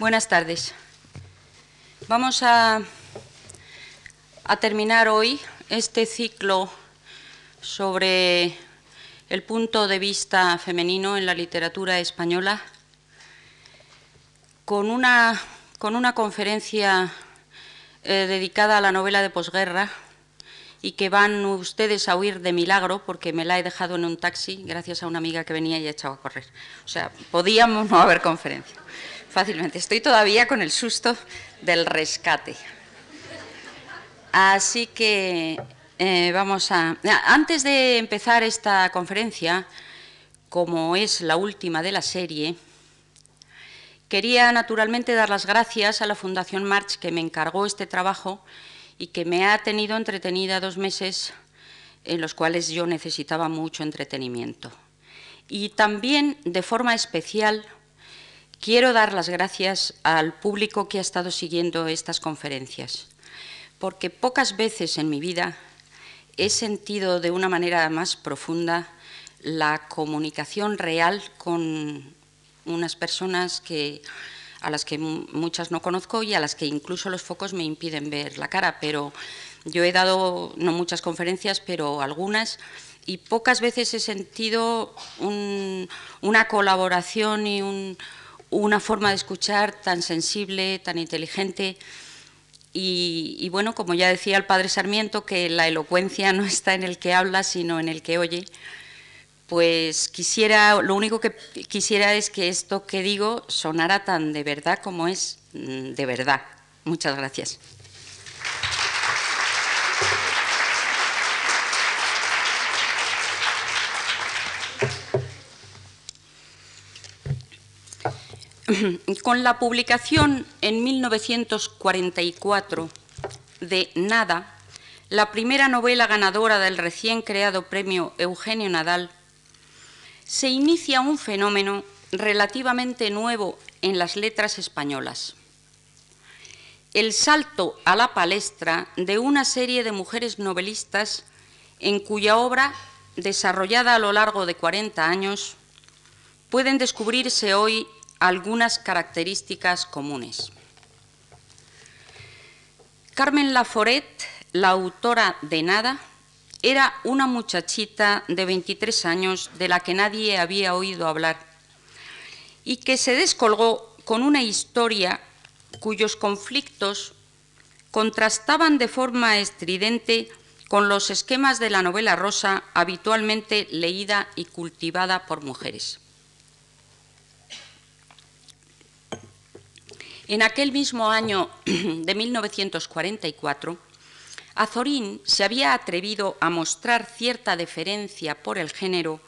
Buenas tardes. Vamos a, a, terminar hoy este ciclo sobre el punto de vista femenino en la literatura española con una, con una conferencia eh, dedicada a la novela de posguerra y que van ustedes a huir de milagro porque me la he dejado en un taxi gracias a una amiga que venía y ha echado a correr. O sea, podíamos no haber conferencia fácilmente. Estoy todavía con el susto del rescate. Así que eh, vamos a... Antes de empezar esta conferencia, como es la última de la serie, quería naturalmente dar las gracias a la Fundación March que me encargó este trabajo y que me ha tenido entretenida dos meses en los cuales yo necesitaba mucho entretenimiento. Y también, de forma especial, Quiero dar las gracias al público que ha estado siguiendo estas conferencias, porque pocas veces en mi vida he sentido de una manera más profunda la comunicación real con unas personas que, a las que muchas no conozco y a las que incluso los focos me impiden ver la cara, pero yo he dado no muchas conferencias, pero algunas, y pocas veces he sentido una colaboración y un, una forma de escuchar tan sensible, tan inteligente. Y, bueno, como ya decía el padre Sarmiento, que la elocuencia no está en el que habla, sino en el que oye, pues quisiera, lo único que quisiera es que esto que digo sonara tan de verdad como es mm, de verdad. Muchas gracias. Con la publicación en 1944 de Nada, la primera novela ganadora del recién creado premio Eugenio Nadal, se inicia un fenómeno relativamente nuevo en las letras españolas. El salto a la palestra de una serie de mujeres novelistas en cuya obra, desarrollada a lo largo de 40 años, pueden descubrirse hoy algunas características comunes. Carmen Laforet, la autora de Nada, era una muchachita de 23 años de la que nadie había oído hablar y que se descolgó con una historia cuyos conflictos contrastaban de forma estridente con los esquemas de la novela rosa habitualmente leída y cultivada por mujeres. En aquel mismo año de 1944, Azorín se había atrevido a mostrar cierta deferencia por el género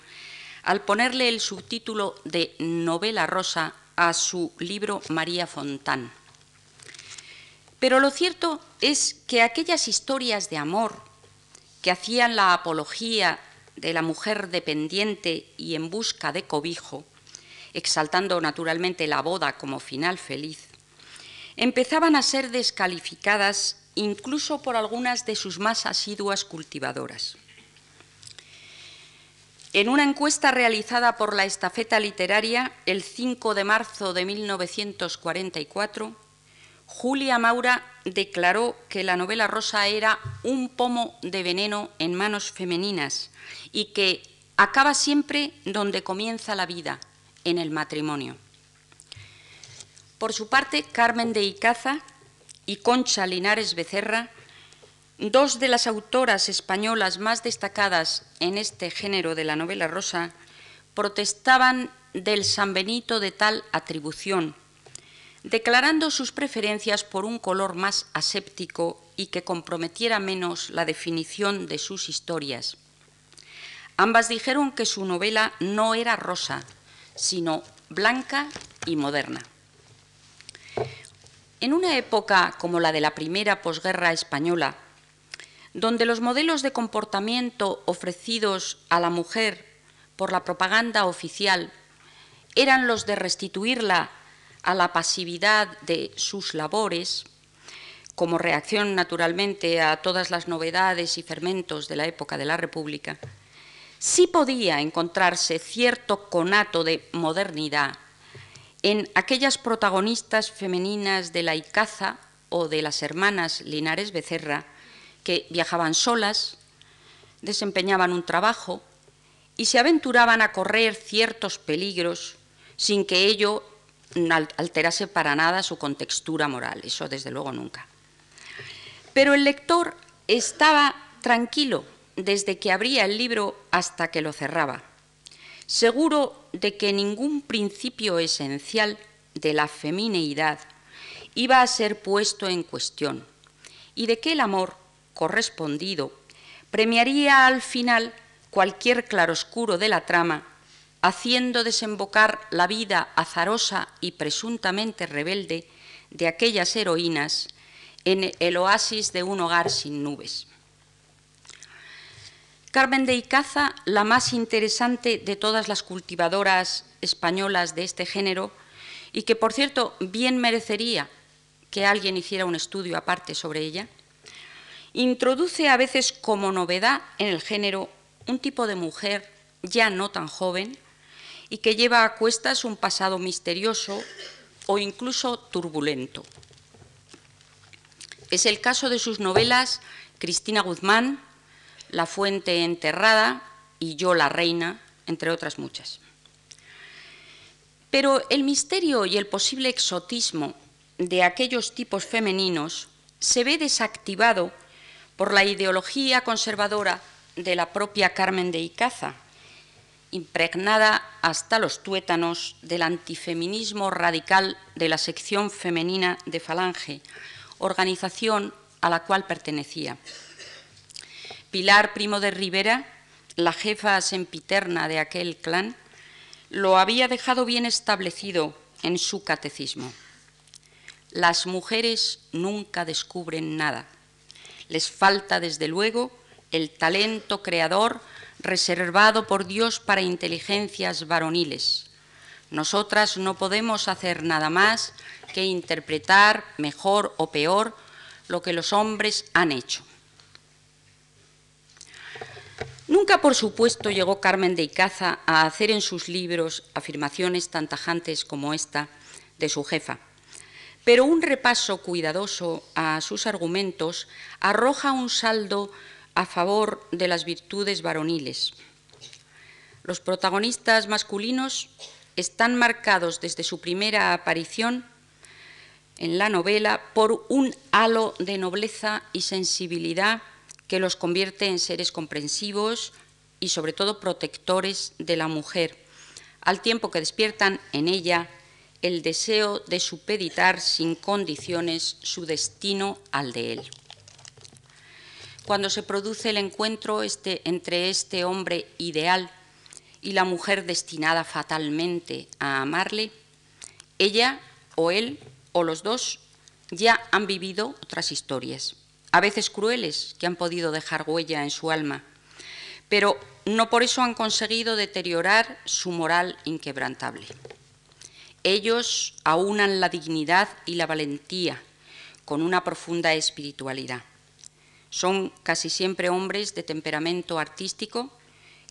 al ponerle el subtítulo de novela rosa a su libro María Fontán. Pero lo cierto es que aquellas historias de amor que hacían la apología de la mujer dependiente y en busca de cobijo, exaltando naturalmente la boda como final feliz, empezaban a ser descalificadas incluso por algunas de sus más asiduas cultivadoras. En una encuesta realizada por la Estafeta Literaria el 5 de marzo de 1944, Julia Maura declaró que la novela rosa era un pomo de veneno en manos femeninas y que acaba siempre donde comienza la vida, en el matrimonio. Por su parte, Carmen de Icaza y Concha Linares Becerra, dos de las autoras españolas más destacadas en este género de la novela rosa, protestaban del San Benito de tal atribución, declarando sus preferencias por un color más aséptico y que comprometiera menos la definición de sus historias. Ambas dijeron que su novela no era rosa, sino blanca y moderna. En una época como la de la primera posguerra española, donde los modelos de comportamiento ofrecidos a la mujer por la propaganda oficial eran los de restituirla a la pasividad de sus labores, como reacción naturalmente a todas las novedades y fermentos de la época de la República, sí podía encontrarse cierto conato de modernidad en aquellas protagonistas femeninas de la Icaza o de las hermanas Linares Becerra, que viajaban solas, desempeñaban un trabajo y se aventuraban a correr ciertos peligros sin que ello alterase para nada su contextura moral, eso desde luego nunca. Pero el lector estaba tranquilo desde que abría el libro hasta que lo cerraba, seguro de que ningún principio esencial de la femineidad iba a ser puesto en cuestión y de que el amor correspondido premiaría al final cualquier claroscuro de la trama, haciendo desembocar la vida azarosa y presuntamente rebelde de aquellas heroínas en el oasis de un hogar sin nubes. Carmen de Icaza, la más interesante de todas las cultivadoras españolas de este género, y que por cierto bien merecería que alguien hiciera un estudio aparte sobre ella, introduce a veces como novedad en el género un tipo de mujer ya no tan joven y que lleva a cuestas un pasado misterioso o incluso turbulento. Es el caso de sus novelas Cristina Guzmán, La fuente enterrada y Yo la reina, entre otras muchas. Pero el misterio y el posible exotismo de aquellos tipos femeninos se ve desactivado por la ideología conservadora de la propia Carmen de Icaza, impregnada hasta los tuétanos del antifeminismo radical de la sección femenina de Falange, organización a la cual pertenecía. Pilar Primo de Rivera, la jefa sempiterna de aquel clan, lo había dejado bien establecido en su catecismo. Las mujeres nunca descubren nada. Les falta, desde luego, el talento creador reservado por Dios para inteligencias varoniles. Nosotras no podemos hacer nada más que interpretar mejor o peor lo que los hombres han hecho. Nunca, por supuesto, llegó Carmen de Icaza a hacer en sus libros afirmaciones tan tajantes como esta de su jefa, pero un repaso cuidadoso a sus argumentos arroja un saldo a favor de las virtudes varoniles. Los protagonistas masculinos están marcados desde su primera aparición en la novela por un halo de nobleza y sensibilidad que los convierte en seres comprensivos y sobre todo protectores de la mujer, al tiempo que despiertan en ella el deseo de supeditar sin condiciones su destino al de él. Cuando se produce el encuentro este, entre este hombre ideal y la mujer destinada fatalmente a amarle, ella o él o los dos ya han vivido otras historias, a veces crueles, que han podido dejar huella en su alma, pero no por eso han conseguido deteriorar su moral inquebrantable. Ellos aunan la dignidad y la valentía con una profunda espiritualidad. Son casi siempre hombres de temperamento artístico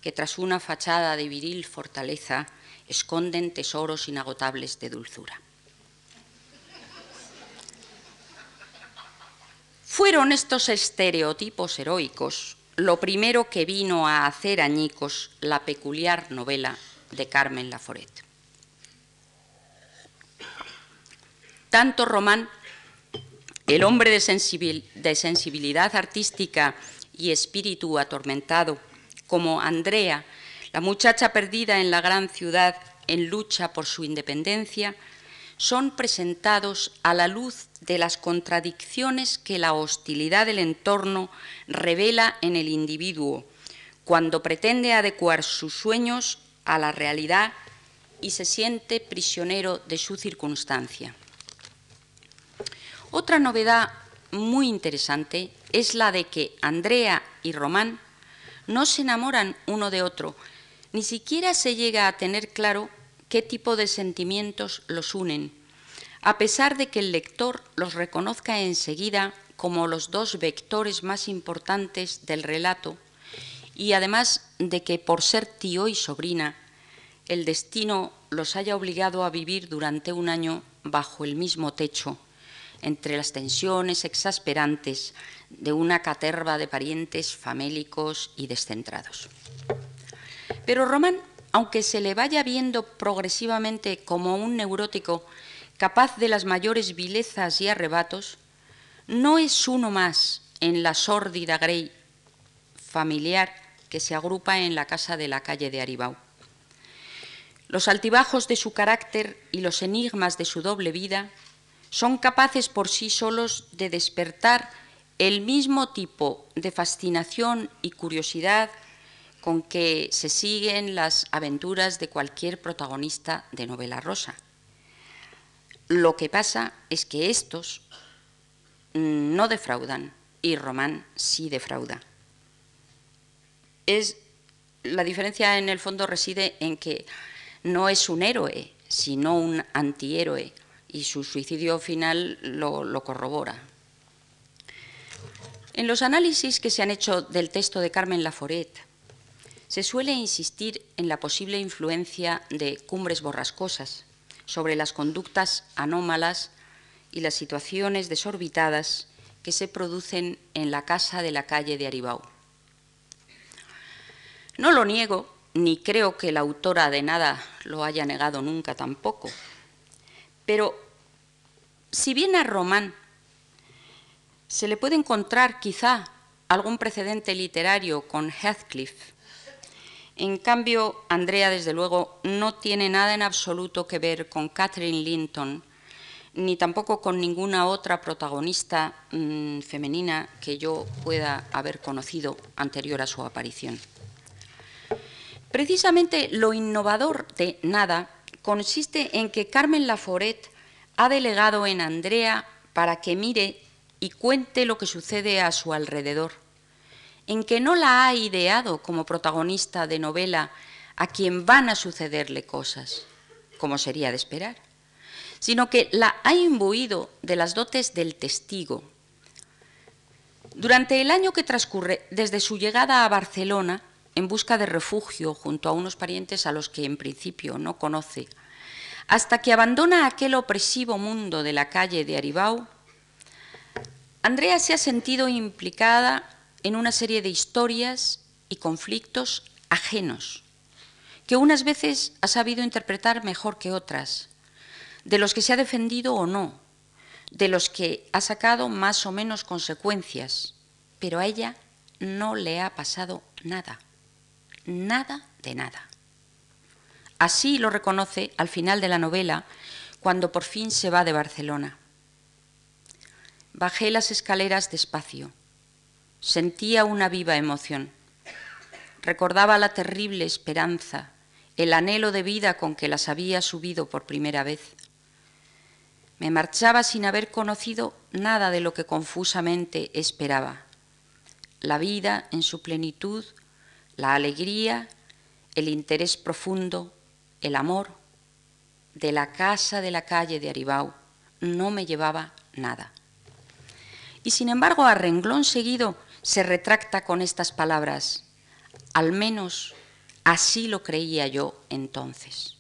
que tras una fachada de viril fortaleza esconden tesoros inagotables de dulzura. Fueron estos estereotipos heroicos lo primero que vino a hacer añicos la peculiar novela de Carmen Laforet. Tanto Román, el hombre de, sensibilidad artística y espíritu atormentado, como Andrea, la muchacha perdida en la gran ciudad en lucha por su independencia, son presentados a la luz de las contradicciones que la hostilidad del entorno revela en el individuo, cuando pretende adecuar sus sueños a la realidad y se siente prisionero de su circunstancia. Otra novedad muy interesante es la de que Andrea y Román no se enamoran uno de otro, ni siquiera se llega a tener claro qué tipo de sentimientos los unen, a pesar de que el lector los reconozca enseguida como los dos vectores más importantes del relato y además de que por ser tío y sobrina, el destino los haya obligado a vivir durante un año bajo el mismo techo, entre las tensiones exasperantes de una caterva de parientes famélicos y descentrados. Pero Román, aunque se le vaya viendo progresivamente como un neurótico capaz de las mayores vilezas y arrebatos, no es uno más en la sórdida grey familiar que se agrupa en la casa de la calle de Aribau. Los altibajos de su carácter y los enigmas de su doble vida son capaces por sí solos de despertar el mismo tipo de fascinación y curiosidad con que se siguen las aventuras de cualquier protagonista de novela rosa. Lo que pasa es que estos no defraudan y Román sí defrauda. Es, la diferencia en el fondo reside en que no es un héroe, sino un antihéroe, y su suicidio final lo, lo corrobora. En los análisis que se han hecho del texto de Carmen Laforet, se suele insistir en la posible influencia de cumbres borrascosas sobre las conductas anómalas y las situaciones desorbitadas que se producen en la casa de la calle de Aribau. No lo niego, ni creo que la autora de nada lo haya negado nunca tampoco, pero si bien a Román se le puede encontrar quizá algún precedente literario con Heathcliff, en cambio, Andrea, desde luego, no tiene nada en absoluto que ver con Catherine Linton ni tampoco con ninguna otra protagonista mm, femenina que yo pueda haber conocido anterior a su aparición. Precisamente lo innovador de Nada consiste en que Carmen Laforet ha delegado en Andrea para que mire y cuente lo que sucede a su alrededor, en que no la ha ideado como protagonista de novela a quien van a sucederle cosas, como sería de esperar sino que la ha imbuido de las dotes del testigo. Durante el año que transcurre desde su llegada a Barcelona, en busca de refugio junto a unos parientes a los que en principio no conoce, hasta que abandona aquel opresivo mundo de la calle de Aribau, Andrea se ha sentido implicada en una serie de historias y conflictos ajenos, que unas veces ha sabido interpretar mejor que otras, de los que se ha defendido o no, de los que ha sacado más o menos consecuencias, pero a ella no le ha pasado nada, nada de nada. Así lo reconoce al final de la novela, cuando por fin se va de Barcelona. Bajé las escaleras despacio. Sentía una viva emoción. Recordaba la terrible esperanza, el anhelo de vida con que las había subido por primera vez. Me marchaba sin haber conocido nada de lo que confusamente esperaba. La vida en su plenitud, la alegría, el interés profundo, el amor. De la casa de la calle de Aribau no me llevaba nada. Y sin embargo, a renglón seguido se retracta con estas palabras. Al menos así lo creía yo entonces.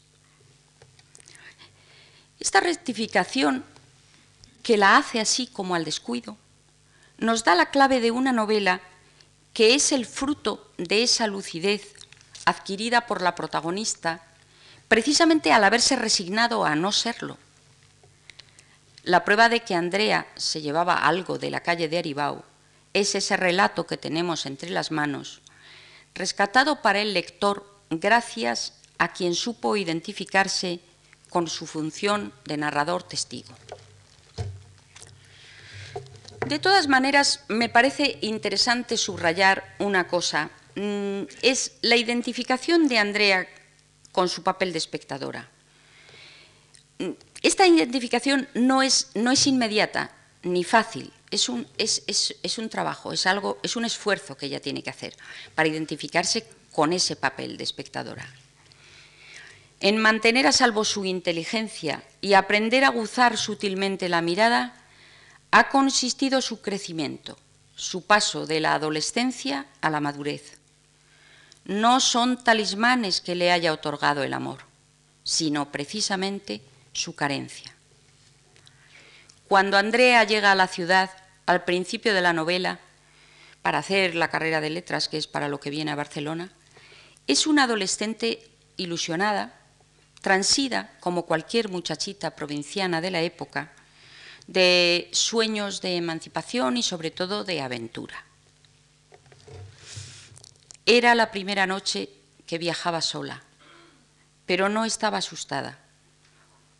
Esta rectificación, que la hace así como al descuido, nos da la clave de una novela que es el fruto de esa lucidez adquirida por la protagonista precisamente al haberse resignado a no serlo. La prueba de que Andrea se llevaba algo de la calle de Aribau es ese relato que tenemos entre las manos, rescatado para el lector gracias a quien supo identificarse con su función de narrador testigo. De todas maneras, me parece interesante subrayar una cosa. Mm, es la identificación de Andrea con su papel de espectadora. Mm, esta identificación no es, no es inmediata ni fácil, es un, es, es un trabajo, es, algo, es un esfuerzo que ella tiene que hacer para identificarse con ese papel de espectadora en mantener a salvo su inteligencia y aprender a aguzar sutilmente la mirada, ha consistido su crecimiento, su paso de la adolescencia a la madurez. no son talismanes que le haya otorgado el amor, sino precisamente su carencia. Cuando Andrea llega a la ciudad, al principio de la novela, para hacer la carrera de letras, que es para lo que viene a Barcelona, es una adolescente ilusionada, transida, como cualquier muchachita provinciana de la época, de sueños de emancipación y sobre todo de aventura. Era la primera noche que viajaba sola, pero no estaba asustada.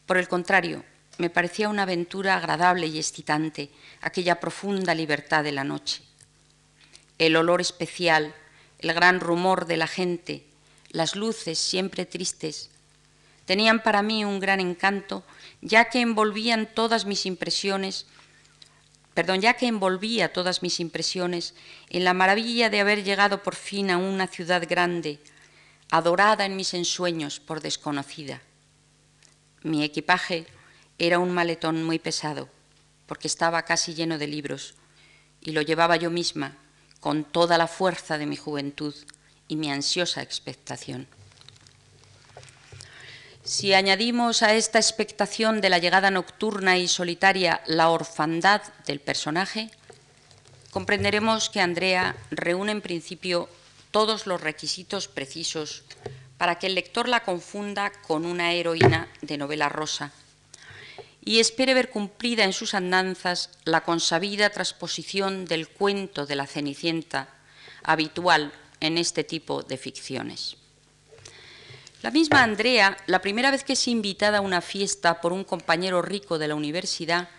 Por el contrario, me parecía una aventura agradable y excitante, aquella profunda libertad de la noche. El olor especial, el gran rumor de la gente, las luces siempre tristes, tenían para mí un gran encanto, ya que envolvían todas mis impresiones, perdón, ya que envolvía todas mis impresiones en la maravilla de haber llegado por fin a una ciudad grande, adorada en mis ensueños por desconocida. Mi equipaje era un maletón muy pesado, porque estaba casi lleno de libros, y lo llevaba yo misma, con toda la fuerza de mi juventud y mi ansiosa expectación. Si añadimos a esta expectación de la llegada nocturna y solitaria la orfandad del personaje, comprenderemos que Andrea reúne en principio todos los requisitos precisos para que el lector la confunda con una heroína de novela rosa y espere ver cumplida en sus andanzas la consabida transposición del cuento de la Cenicienta habitual en este tipo de ficciones. La misma Andrea, la primera vez que es invitada a una fiesta por un compañero rico de la universidad,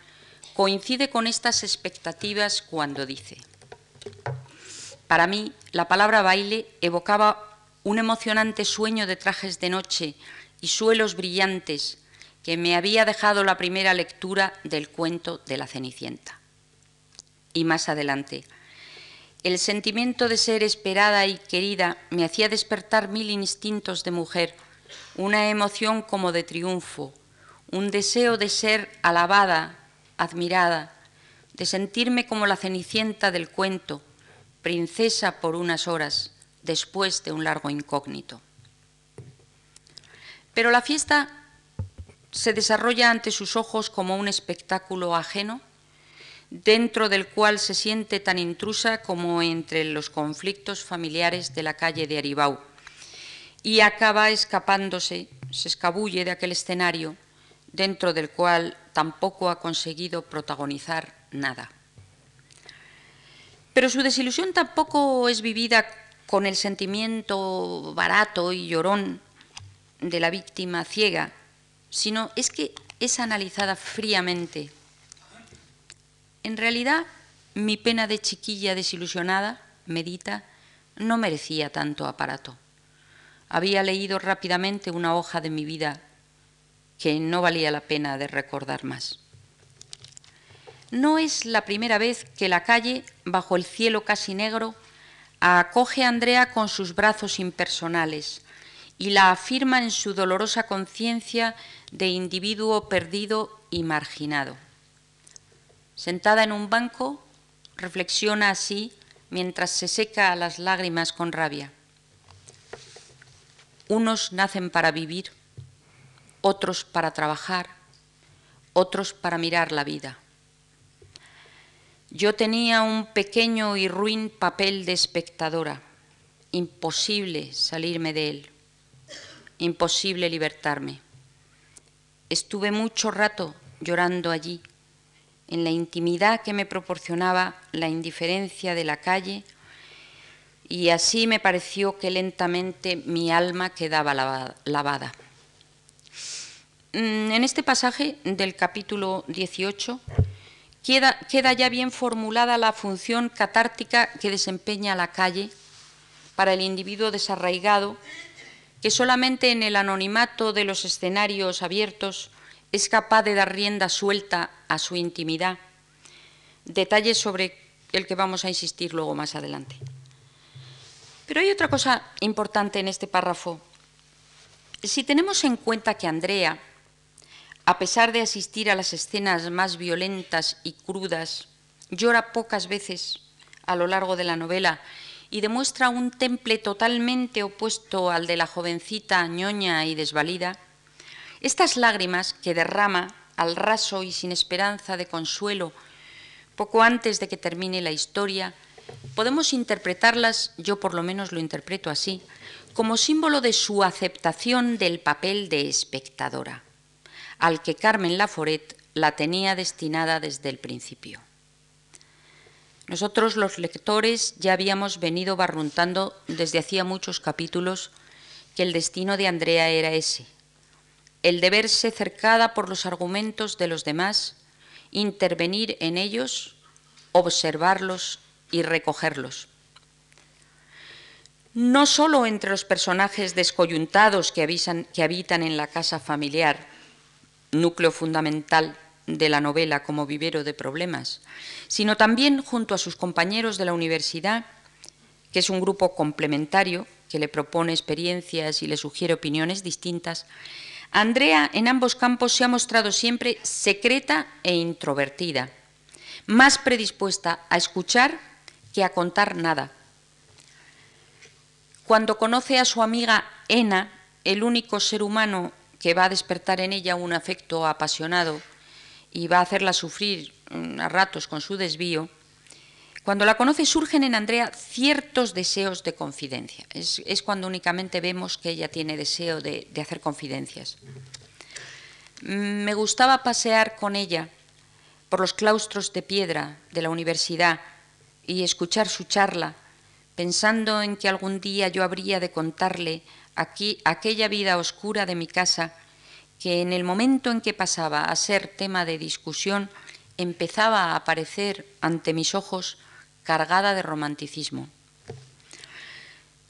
coincide con estas expectativas cuando dice, para mí la palabra baile evocaba un emocionante sueño de trajes de noche y suelos brillantes que me había dejado la primera lectura del cuento de la Cenicienta. Y más adelante, el sentimiento de ser esperada y querida me hacía despertar mil instintos de mujer, una emoción como de triunfo, un deseo de ser alabada, admirada, de sentirme como la Cenicienta del cuento, princesa por unas horas, después de un largo incógnito. Pero la fiesta se desarrolla ante sus ojos como un espectáculo ajeno, dentro del cual se siente tan intrusa como entre los conflictos familiares de la calle de Aribau, y acaba escapándose, se escabulle de aquel escenario, dentro del cual tampoco ha conseguido protagonizar nada. Pero su desilusión tampoco es vivida con el sentimiento barato y llorón de la víctima ciega, sino es que es analizada fríamente. En realidad, mi pena de chiquilla desilusionada, medita, no merecía tanto aparato. Había leído rápidamente una hoja de mi vida que no valía la pena de recordar más. No es la primera vez que la calle, bajo el cielo casi negro, acoge a Andrea con sus brazos impersonales, y la afirma en su dolorosa conciencia de individuo perdido y marginado. Sentada en un banco, reflexiona así mientras se seca las lágrimas con rabia. Unos nacen para vivir, otros para trabajar, otros para mirar la vida. Yo tenía un pequeño y ruin papel de espectadora, imposible salirme de él imposible libertarme. Estuve mucho rato llorando allí, en la intimidad que me proporcionaba la indiferencia de la calle, y así me pareció que lentamente mi alma quedaba lavada. Mm, en este pasaje del capítulo 18 queda, queda ya bien formulada la función catártica que desempeña la calle para el individuo desarraigado que solamente en el anonimato de los escenarios abiertos es capaz de dar rienda suelta a su intimidad, detalle sobre el que vamos a insistir luego más adelante. Pero hay otra cosa importante en este párrafo. Si tenemos en cuenta que Andrea, a pesar de asistir a las escenas más violentas y crudas, llora pocas veces a lo largo de la novela y demuestra un temple totalmente opuesto al de la jovencita ñoña y desvalida, estas lágrimas que derrama al raso y sin esperanza de consuelo poco antes de que termine la historia, podemos interpretarlas, yo por lo menos lo interpreto así, como símbolo de su aceptación del papel de espectadora, al que Carmen Laforet la tenía destinada desde el principio. Nosotros los lectores ya habíamos venido barruntando desde hacía muchos capítulos que el destino de Andrea era ese, el de verse cercada por los argumentos de los demás, intervenir en ellos, observarlos y recogerlos. No solo entre los personajes descoyuntados que, que habitan en la casa familiar, núcleo fundamental de la novela como vivero de problemas, sino también junto a sus compañeros de la universidad, que es un grupo complementario que le propone experiencias y le sugiere opiniones distintas, Andrea en ambos campos se ha mostrado siempre secreta e introvertida, más predispuesta a escuchar que a contar nada. Cuando conoce a su amiga Ena, el único ser humano que va a despertar en ella un afecto apasionado y va a hacerla sufrir mm, a ratos con su desvío, cuando la conoce surgen en Andrea ciertos deseos de confidencia. Es, cuando únicamente vemos que ella tiene deseo de, de hacer confidencias. Mm, me gustaba pasear con ella por los claustros de piedra de la universidad y escuchar su charla, pensando en que algún día yo habría de contarle aquí aquella vida oscura de mi casa que en el momento en que pasaba a ser tema de discusión empezaba a aparecer ante mis ojos cargada de romanticismo.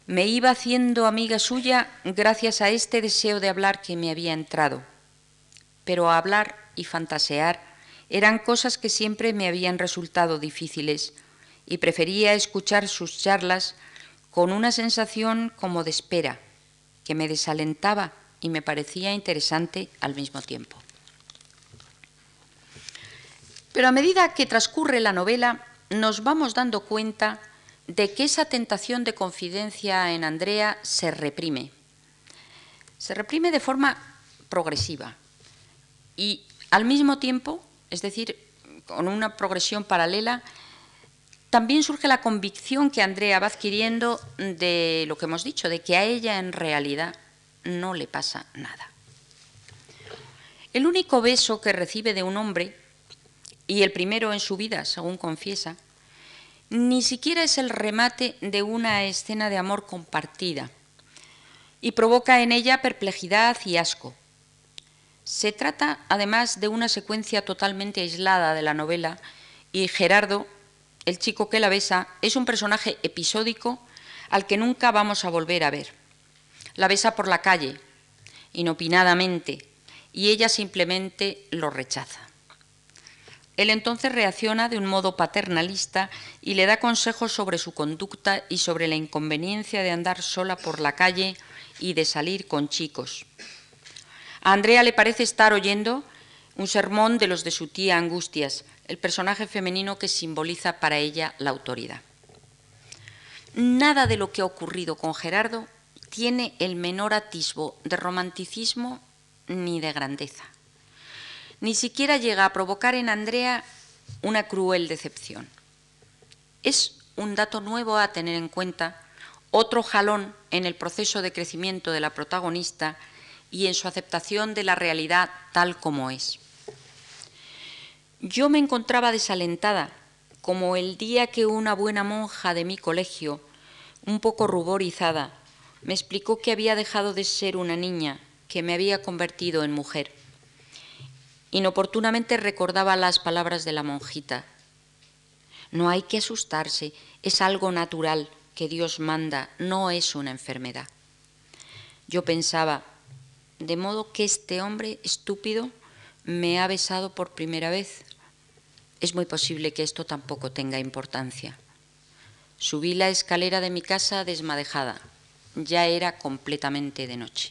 Me iba haciendo amiga suya gracias a este deseo de hablar que me había entrado, pero hablar y fantasear eran cosas que siempre me habían resultado difíciles y prefería escuchar sus charlas con una sensación como de espera, que me desalentaba y me parecía interesante al mismo tiempo. Pero a medida que transcurre la novela, nos vamos dando cuenta de que esa tentación de confidencia en Andrea se reprime. Se reprime de forma progresiva y al mismo tiempo, es decir, con una progresión paralela, también surge la convicción que Andrea va adquiriendo de lo que hemos dicho, de que a ella en realidad no le pasa nada. El único beso que recibe de un hombre, y el primero en su vida, según confiesa, ni siquiera es el remate de una escena de amor compartida, y provoca en ella perplejidad y asco. Se trata, además, de una secuencia totalmente aislada de la novela, y Gerardo, el chico que la besa, es un personaje episódico al que nunca vamos a volver a ver. La besa por la calle, inopinadamente, y ella simplemente lo rechaza. Él entonces reacciona de un modo paternalista y le da consejos sobre su conducta y sobre la inconveniencia de andar sola por la calle y de salir con chicos. A Andrea le parece estar oyendo un sermón de los de su tía Angustias, el personaje femenino que simboliza para ella la autoridad. Nada de lo que ha ocurrido con Gerardo tiene el menor atisbo de romanticismo ni de grandeza. Ni siquiera llega a provocar en Andrea una cruel decepción. Es un dato nuevo a tener en cuenta, otro jalón en el proceso de crecimiento de la protagonista y en su aceptación de la realidad tal como es. Yo me encontraba desalentada, como el día que una buena monja de mi colegio, un poco ruborizada, me explicó que había dejado de ser una niña, que me había convertido en mujer. Inoportunamente recordaba las palabras de la monjita. No hay que asustarse, es algo natural que Dios manda, no es una enfermedad. Yo pensaba, de modo que este hombre estúpido me ha besado por primera vez. Es muy posible que esto tampoco tenga importancia. Subí la escalera de mi casa desmadejada ya era completamente de noche.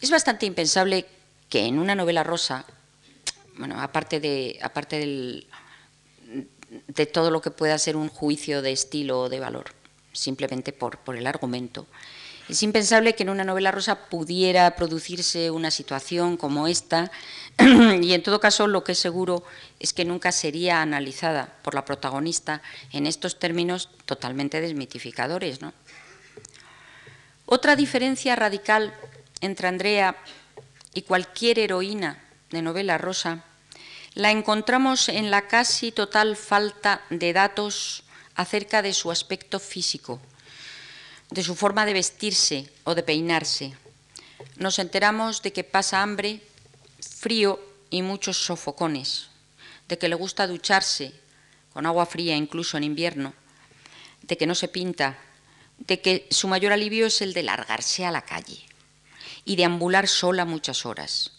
Es bastante impensable que en una novela rosa, bueno, aparte, de, aparte de todo lo que pueda ser un juicio de estilo o de valor, simplemente por, por el argumento. Es impensable que en una novela rosa pudiera producirse una situación como esta y en todo caso lo que es seguro es que nunca sería analizada por la protagonista en estos términos totalmente desmitificadores. Otra diferencia radical entre Andrea y cualquier heroína de novela rosa la encontramos en la casi total falta de datos acerca de su aspecto físico, de su forma de vestirse o de peinarse. Nos enteramos de que pasa hambre, frío y muchos sofocones, de que le gusta ducharse con agua fría incluso en invierno, de que no se pinta, de que su mayor alivio es el de largarse a la calle y de ambular sola muchas horas,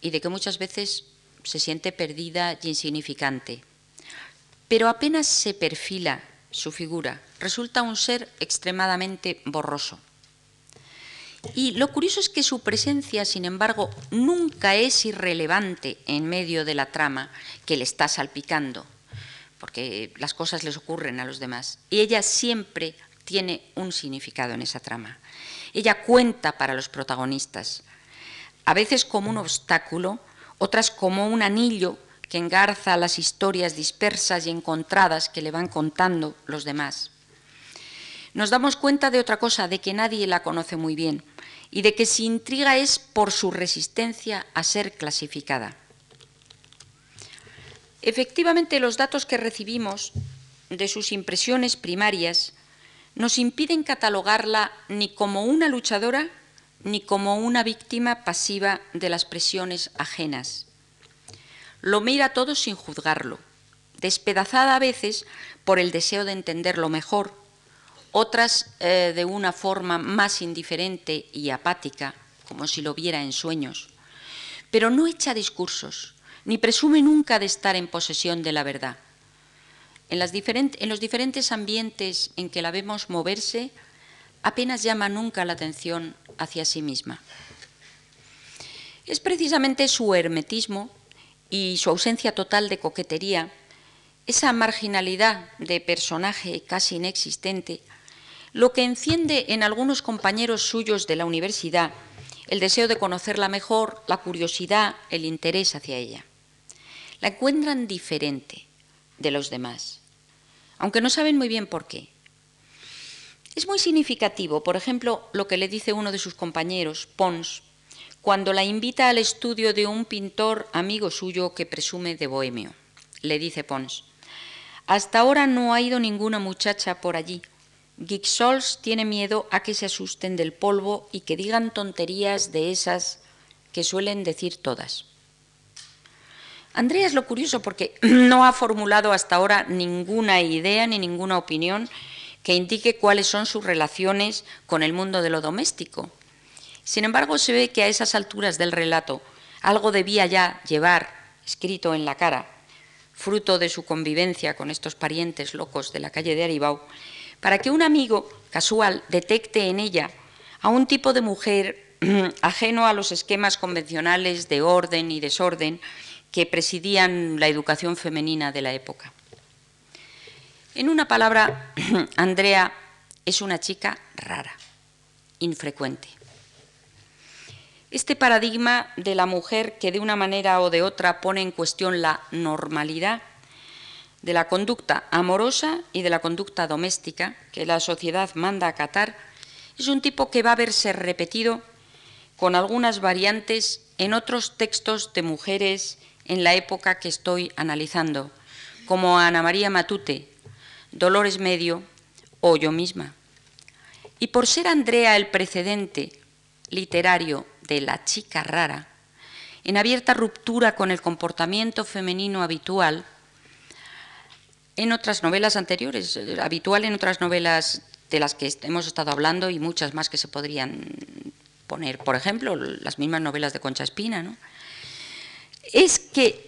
y de que muchas veces se siente perdida y insignificante. Pero apenas se perfila su figura, resulta un ser extremadamente borroso. Y lo curioso es que su presencia, sin embargo, nunca es irrelevante en medio de la trama que le está salpicando, porque las cosas les ocurren a los demás. Y ella siempre tiene un significado en esa trama. Ella cuenta para los protagonistas, a veces como un obstáculo, otras como un anillo que engarza las historias dispersas y encontradas que le van contando los demás. Nos damos cuenta de otra cosa, de que nadie la conoce muy bien y de que su intriga es por su resistencia a ser clasificada. Efectivamente, los datos que recibimos de sus impresiones primarias nos impiden catalogarla ni como una luchadora ni como una víctima pasiva de las presiones ajenas. Lo mira todo sin juzgarlo, despedazada a veces por el deseo de entenderlo mejor, otras eh, de una forma más indiferente y apática, como si lo viera en sueños, pero no echa discursos, ni presume nunca de estar en posesión de la verdad. En, los diferentes ambientes en que la vemos moverse, apenas llama nunca la atención hacia sí misma. Es precisamente su hermetismo y su ausencia total de coquetería, esa marginalidad de personaje casi inexistente, lo que enciende en algunos compañeros suyos de la universidad el deseo de conocerla mejor, la curiosidad, el interés hacia ella. La encuentran diferente de los demás, aunque no saben muy bien por qué. Es muy significativo, por ejemplo, lo que le dice uno de sus compañeros, Pons, cuando la invita al estudio de un pintor amigo suyo que presume de bohemio. Le dice Pons, hasta ahora no ha ido ninguna muchacha por allí. Gixols tiene miedo a que se asusten del polvo y que digan tonterías de esas que suelen decir todas. Andrea es lo curioso porque no ha formulado hasta ahora ninguna idea ni ninguna opinión que indique cuáles son sus relaciones con el mundo de lo doméstico. Sin embargo, se ve que a esas alturas del relato algo debía ya llevar escrito en la cara, fruto de su convivencia con estos parientes locos de la calle de Aribau, para que un amigo casual detecte en ella a un tipo de mujer ajeno a los esquemas convencionales de orden y desorden que presidían la educación femenina de la época. En una palabra, Andrea es una chica rara, infrecuente. Este paradigma de la mujer que de una manera o de otra pone en cuestión la normalidad de la conducta amorosa y de la conducta doméstica que la sociedad manda a acatar, es un tipo que va a verse repetido con algunas variantes en otros textos de mujeres en la época que estoy analizando, como Ana María Matute, Dolores Medio o yo misma. Y por ser Andrea el precedente literario de la chica rara, en abierta ruptura con el comportamiento femenino habitual, en otras novelas anteriores, habitual en otras novelas de las que hemos estado hablando y muchas más que se podrían poner, por ejemplo, las mismas novelas de Concha Espina, ¿no? Es que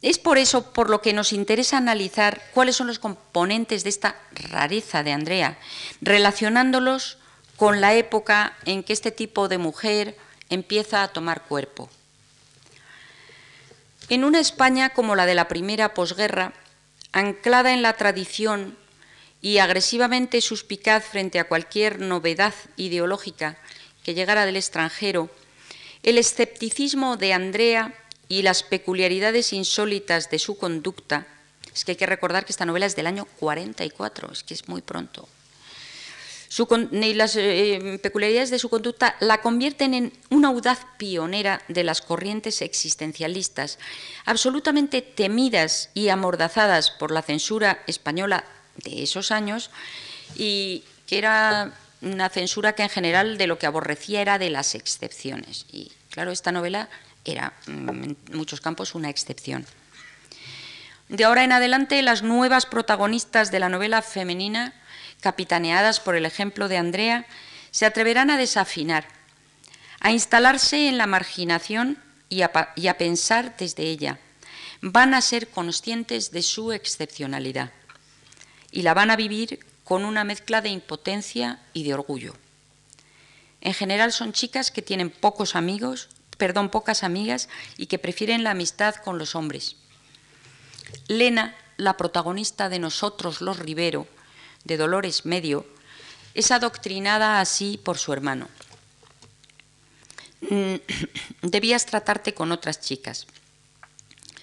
es por eso por lo que nos interesa analizar cuáles son los componentes de esta rareza de Andrea, relacionándolos con la época en que este tipo de mujer empieza a tomar cuerpo. En una España como la de la primera posguerra, anclada en la tradición y agresivamente suspicaz frente a cualquier novedad ideológica que llegara del extranjero, el escepticismo de Andrea y las peculiaridades insólitas de su conducta, es que hay que recordar que esta novela es del año 44, es que es muy pronto, y las eh, peculiaridades de su conducta la convierten en una audaz pionera de las corrientes existencialistas, absolutamente temidas y amordazadas por la censura española de esos años, y que era una censura que en general de lo que aborrecía era de las excepciones. Y claro, esta novela era mm, en muchos campos una excepción. De ahora en adelante, las nuevas protagonistas de la novela femenina capitaneadas por el ejemplo de Andrea, se atreverán a desafinar, a instalarse en la marginación y a, pensar desde ella. Van a ser conscientes de su excepcionalidad y la van a vivir con una mezcla de impotencia y de orgullo. En general son chicas que tienen pocos amigos, perdón, pocas amigas y que prefieren la amistad con los hombres. Lena, la protagonista de Nosotros los Rivero, de Dolores Medio, es adoctrinada así por su hermano. Mm, debías tratarte con otras chicas,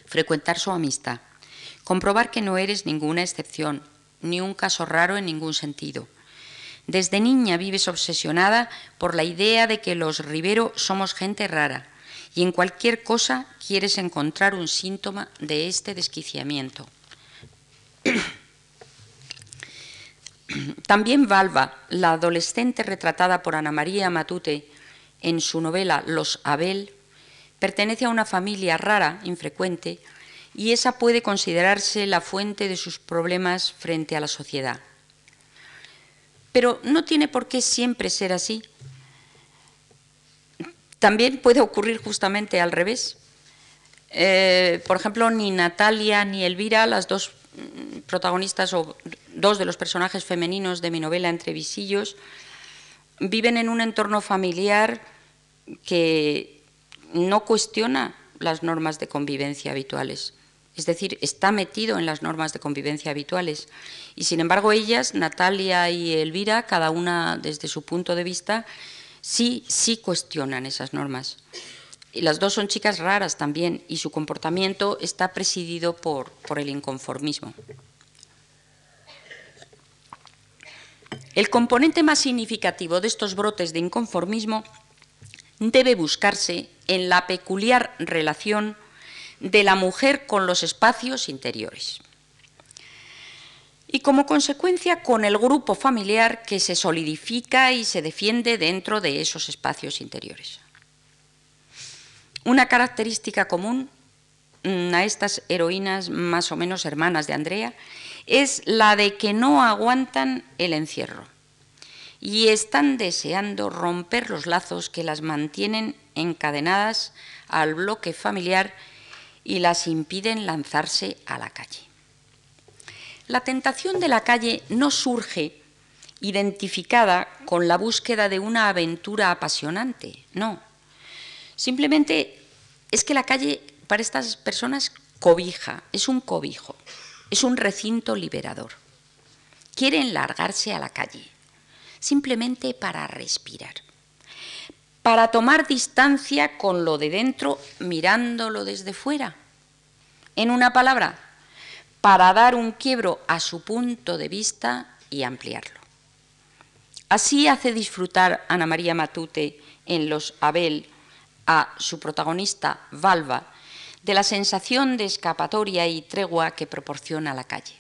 frecuentar su amistad, comprobar que no eres ninguna excepción, ni un caso raro en ningún sentido. Desde niña vives obsesionada por la idea de que los Rivero somos gente rara y en cualquier cosa quieres encontrar un síntoma de este desquiciamiento. También Valva, la adolescente retratada por Ana María Matute en su novela Los Abel, pertenece a una familia rara, infrecuente, y esa puede considerarse la fuente de sus problemas frente a la sociedad. Pero no tiene por qué siempre ser así. También puede ocurrir justamente al revés. Eh, por ejemplo, ni Natalia ni Elvira, las dos mm, protagonistas o dos de los personajes femeninos de mi novela Entre visillos, viven en un entorno familiar que no cuestiona las normas de convivencia habituales. Es decir, está metido en las normas de convivencia habituales. Y sin embargo, ellas, Natalia y Elvira, cada una desde su punto de vista, sí, sí cuestionan esas normas. Y las dos son chicas raras también, y su comportamiento está presidido por, por el inconformismo. El componente más significativo de estos brotes de inconformismo debe buscarse en la peculiar relación de la mujer con los espacios interiores y como consecuencia con el grupo familiar que se solidifica y se defiende dentro de esos espacios interiores. Una característica común mm, a estas heroínas más o menos hermanas de Andrea es la de que no aguantan el encierro y están deseando romper los lazos que las mantienen encadenadas al bloque familiar y las impiden lanzarse a la calle. La tentación de la calle no surge identificada con la búsqueda de una aventura apasionante, no. Simplemente es que la calle para estas personas cobija, es un cobijo es un recinto liberador. Quieren largarse a la calle, simplemente para respirar, para tomar distancia con lo de dentro mirándolo desde fuera. En una palabra, para dar un quiebro a su punto de vista y ampliarlo. Así hace disfrutar Ana María Matute en Los Abel a su protagonista Valva de la sensación de escapatoria y tregua que proporciona la calle.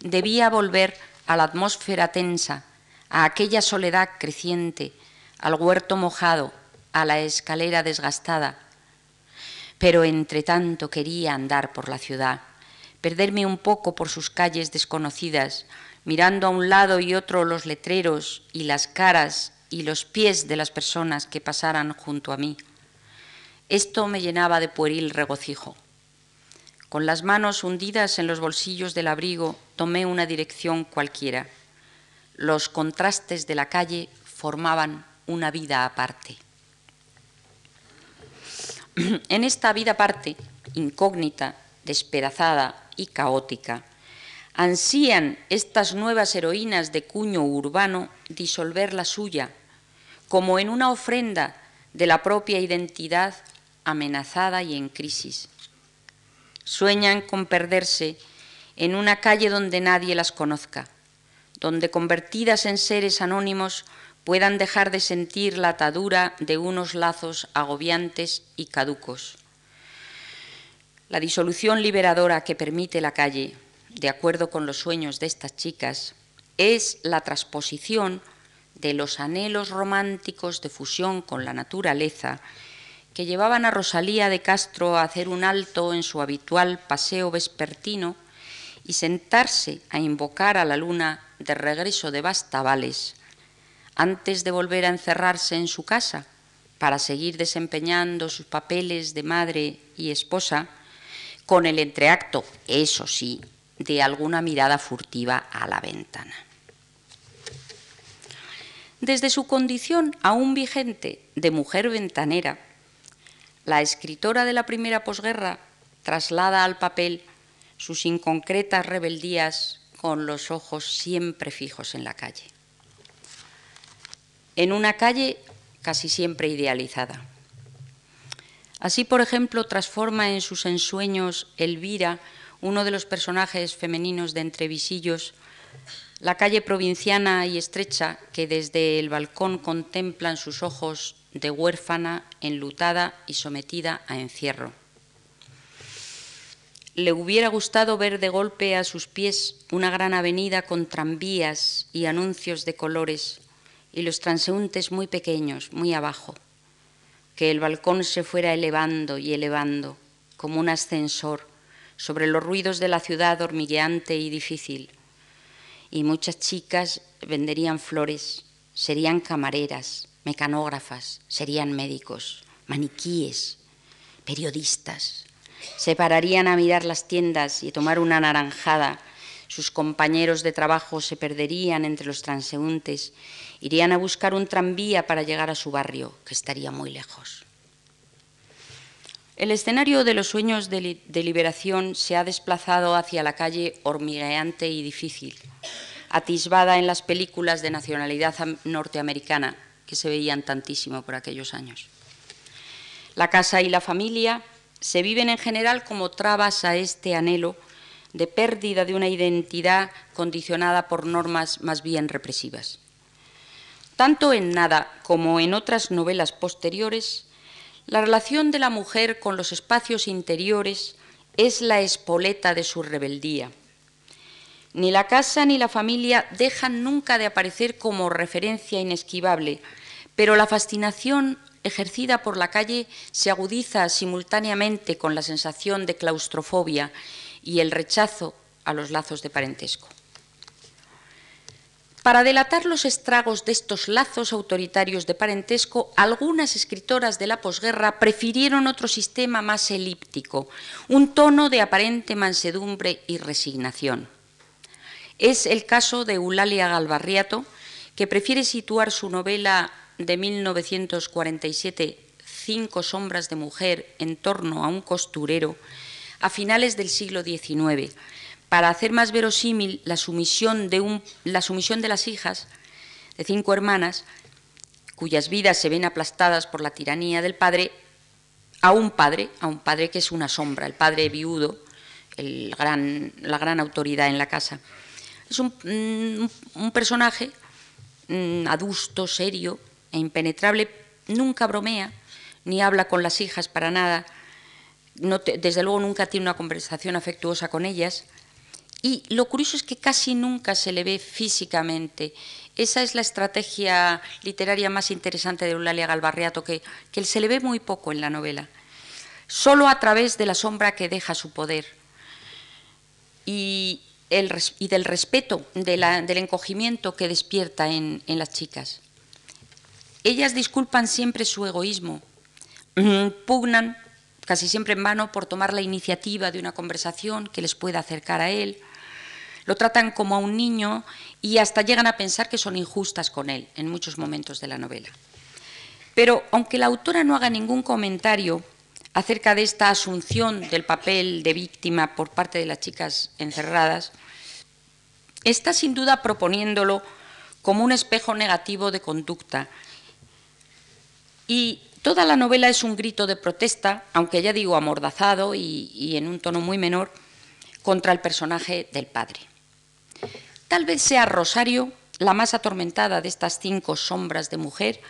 Debía volver a la atmósfera tensa, a aquella soledad creciente, al huerto mojado, a la escalera desgastada. Pero entre tanto quería andar por la ciudad, perderme un poco por sus calles desconocidas, mirando a un lado y otro los letreros y las caras y los pies de las personas que pasaran junto a mí esto me llenaba de pueril regocijo. Con las manos hundidas en los bolsillos del abrigo, tomé una dirección cualquiera. Los contrastes de la calle formaban una vida aparte. En esta vida aparte, incógnita, despedazada y caótica, ansían estas nuevas heroínas de cuño urbano disolver la suya, como en una ofrenda de la propia identidad amenazada y en crisis. Sueñan con perderse en una calle donde nadie las conozca, donde convertidas en seres anónimos puedan dejar de sentir la atadura de unos lazos agobiantes y caducos. La disolución liberadora que permite la calle, de acuerdo con los sueños de estas chicas, es la transposición de los anhelos románticos de fusión con la naturaleza que llevaban a Rosalía de Castro a hacer un alto en su habitual paseo vespertino y sentarse a invocar a la luna de regreso de Bastavales, antes de volver a encerrarse en su casa para seguir desempeñando sus papeles de madre y esposa, con el entreacto, eso sí, de alguna mirada furtiva a la ventana. Desde su condición aún vigente de mujer ventanera, la escritora de la primera posguerra traslada al papel sus inconcretas rebeldías con los ojos siempre fijos en la calle. En una calle casi siempre idealizada. Así, por ejemplo, transforma en sus ensueños Elvira, uno de los personajes femeninos de Entrevisillos, la calle provinciana y estrecha que desde el balcón contemplan sus ojos de huérfana, enlutada y sometida a encierro. Le hubiera gustado ver de golpe a sus pies una gran avenida con tranvías y anuncios de colores y los transeúntes muy pequeños, muy abajo, que el balcón se fuera elevando y elevando como un ascensor sobre los ruidos de la ciudad hormigueante y difícil. Y muchas chicas venderían flores, serían camareras, mecanógrafas, serían médicos, maniquíes, periodistas, se pararían a mirar las tiendas y tomar una naranjada. Sus compañeros de trabajo se perderían entre los transeúntes, irían a buscar un tranvía para llegar a su barrio, que estaría muy lejos. El escenario de los sueños de, liberación se ha desplazado hacia la calle hormigueante y difícil, atisbada en las películas de nacionalidad norteamericana que se veían tantísimo por aquellos años. La casa y la familia se viven en general como trabas a este anhelo de pérdida de una identidad condicionada por normas más bien represivas. Tanto en Nada como en otras novelas posteriores, la relación de la mujer con los espacios interiores es la espoleta de su rebeldía. Ni la casa ni la familia dejan nunca de aparecer como referencia inesquivable, pero la fascinación ejercida por la calle se agudiza simultáneamente con la sensación de claustrofobia y el rechazo a los lazos de parentesco. Para delatar los estragos de estos lazos autoritarios de parentesco, algunas escritoras de la posguerra prefirieron otro sistema más elíptico, un tono de aparente mansedumbre y resignación. Es el caso de Eulalia Galvarriato, que prefiere situar su novela de 1947, Cinco sombras de mujer en torno a un costurero, a finales del siglo XIX, para hacer más verosímil la sumisión de, las hijas de cinco hermanas, cuyas vidas se ven aplastadas por la tiranía del padre, a un padre, a un padre que es una sombra, el padre viudo, la gran autoridad en la casa. Es un, mm, personaje mm, adusto, serio, e impenetrable, nunca bromea, ni habla con las hijas para nada, desde luego nunca tiene una conversación afectuosa con ellas. Y lo curioso es que casi nunca se le ve físicamente. Esa es la estrategia literaria más interesante de Eulalia Galbarriato, que, se le ve muy poco en la novela, solo a través de la sombra que deja su poder y, el, y del respeto, del encogimiento que despierta en las chicas. Ellas disculpan siempre su egoísmo, mm, pugnan, casi siempre en vano, por tomar la iniciativa de una conversación que les pueda acercar a él. Lo tratan como a un niño y hasta llegan a pensar que son injustas con él en muchos momentos de la novela. Pero aunque la autora no haga ningún comentario, acerca de esta asunción del papel de víctima por parte de las chicas encerradas, está sin duda proponiéndolo como un espejo negativo de conducta. Y toda la novela es un grito de protesta, aunque ya digo amordazado y, en un tono muy menor, contra el personaje del padre. Tal vez sea Rosario la más atormentada de estas cinco sombras de mujer,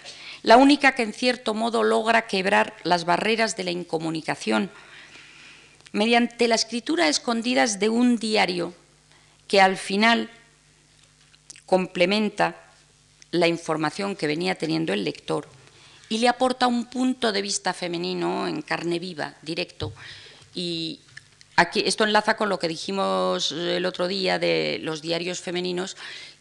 la única que en cierto modo logra quebrar las barreras de la incomunicación mediante la escritura escondidas de un diario que al final complementa la información que venía teniendo el lector y le aporta un punto de vista femenino en carne viva, directo. Y aquí esto enlaza con lo que dijimos el otro día de los diarios femeninos,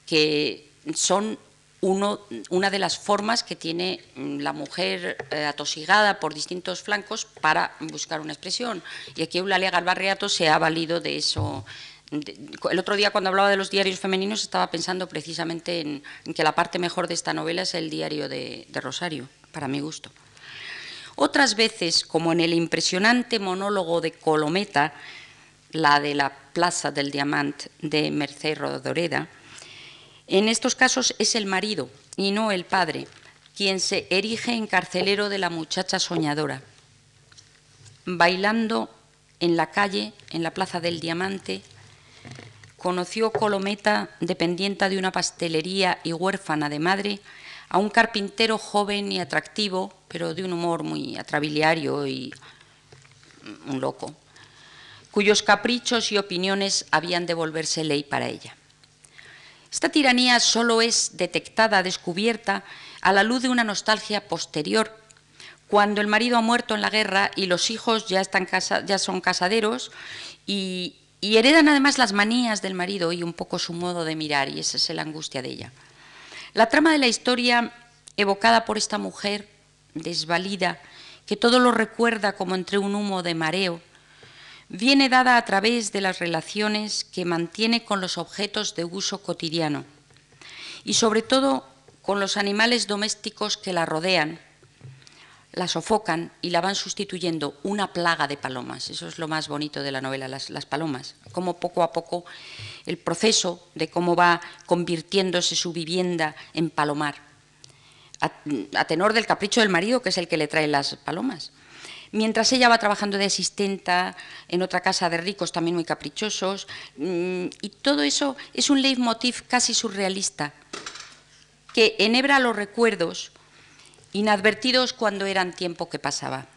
que son una de las formas que tiene mm, la mujer eh, atosigada por distintos flancos para buscar una expresión. Y aquí Eulalia Galvarriato se ha valido de eso. el otro día cuando hablaba de los diarios femeninos estaba pensando precisamente en, que la parte mejor de esta novela es el diario de Rosario, para mi gusto. Otras veces, como en el impresionante monólogo de Colometa, la de la Plaza del Diamante de Merced Rodoreda, en estos casos es el marido y no el padre quien se erige en carcelero de la muchacha soñadora. Bailando en la calle, en la Plaza del Diamante, conoció Colometa, dependienta de una pastelería y huérfana de madre, a un carpintero joven y atractivo, pero de un humor muy atrabiliario y un loco, cuyos caprichos y opiniones habían de volverse ley para ella. Esta tiranía solo es detectada, descubierta, a la luz de una nostalgia posterior, cuando el marido ha muerto en la guerra y los hijos ya, están ya son casaderos y, y heredan además las manías del marido y un poco su modo de mirar, y esa es la angustia de ella. La trama de la historia evocada por esta mujer desvalida, que todo lo recuerda como entre un humo de mareo, viene dada a través de las relaciones que mantiene con los objetos de uso cotidiano y sobre todo con los animales domésticos que la rodean, la sofocan y la van sustituyendo una plaga de palomas. Eso es lo más bonito de la novela, las, palomas, cómo poco a poco el proceso de cómo va convirtiéndose su vivienda en palomar, a tenor del capricho del marido, que es el que le trae las palomas mientras ella va trabajando de asistenta en otra casa de ricos también muy caprichosos, mm, y todo eso es un leitmotiv casi surrealista, que enhebra los recuerdos inadvertidos cuando eran tiempo que pasaba.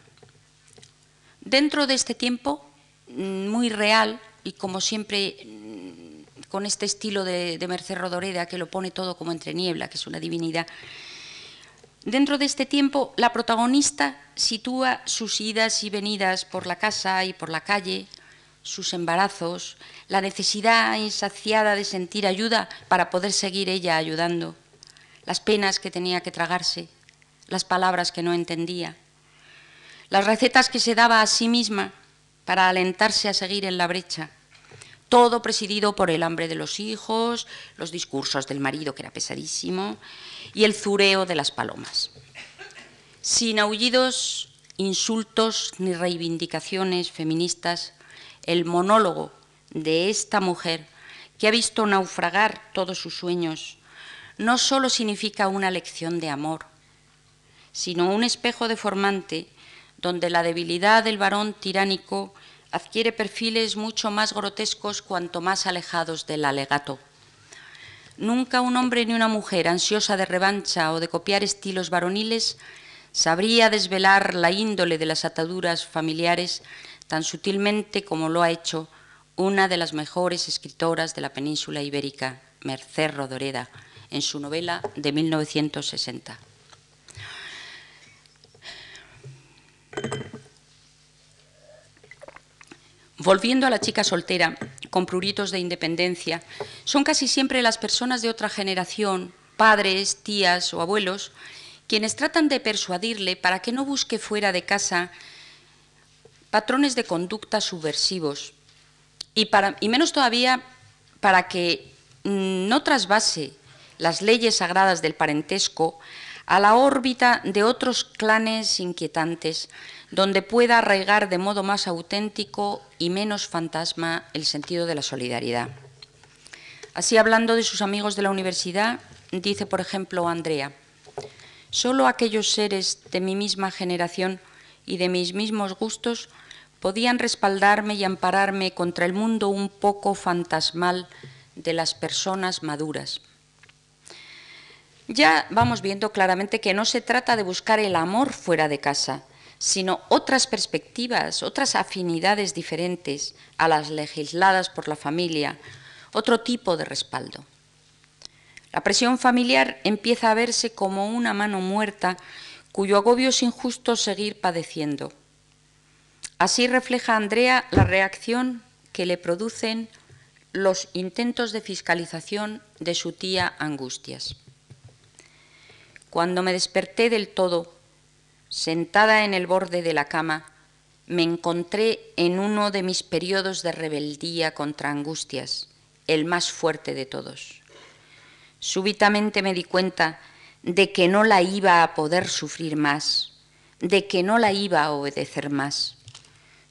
Dentro de este tiempo, mm, muy real, y como siempre con este estilo de, de Merced Rodoreda, que lo pone todo como entre niebla, que es una divinidad, Dentro de este tiempo, la protagonista sitúa sus idas y venidas por la casa y por la calle, sus embarazos, la necesidad insaciada de sentir ayuda para poder seguir ella ayudando, las penas que tenía que tragarse, las palabras que no entendía, las recetas que se daba a sí misma para alentarse a seguir en la brecha, todo presidido por el hambre de los hijos, los discursos del marido, que era pesadísimo, y el zureo de las palomas. Sin aullidos, insultos ni reivindicaciones feministas, el monólogo de esta mujer que ha visto naufragar todos sus sueños no solo significa una lección de amor, sino un espejo deformante donde la debilidad del varón tiránico adquiere perfiles mucho más grotescos cuanto más alejados del alegato. Nunca un hombre ni una mujer ansiosa de revancha o de copiar estilos varoniles sabría desvelar la índole de las ataduras familiares tan sutilmente como lo ha hecho una de las mejores escritoras de la península ibérica, Merced Rodoreda, en su novela de 1960. Volviendo a la chica soltera, con pruritos de independencia, son casi siempre las personas de otra generación, padres, tías o abuelos, quienes tratan de persuadirle para que no busque fuera de casa patrones de conducta subversivos y, para, y menos todavía para que no trasvase las leyes sagradas del parentesco a la órbita de otros clanes inquietantes, donde pueda arraigar de modo más auténtico y menos fantasma el sentido de la solidaridad. Así, hablando de sus amigos de la universidad, dice, por ejemplo, Andrea, solo aquellos seres de mi misma generación y de mis mismos gustos podían respaldarme y ampararme contra el mundo un poco fantasmal de las personas maduras. Ya vamos viendo claramente que no se trata de buscar el amor fuera de casa, sino otras perspectivas, otras afinidades diferentes a las legisladas por la familia, otro tipo de respaldo. La presión familiar empieza a verse como una mano muerta cuyo agobio es injusto seguir padeciendo. Así refleja Andrea la reacción que le producen los intentos de fiscalización de su tía Angustias. Cuando me desperté del todo, sentada en el borde de la cama, me encontré en uno de mis periodos de rebeldía contra Angustias el más fuerte de todos. Súbitamente me di cuenta de que no la iba a poder sufrir más, de que no la iba a obedecer más.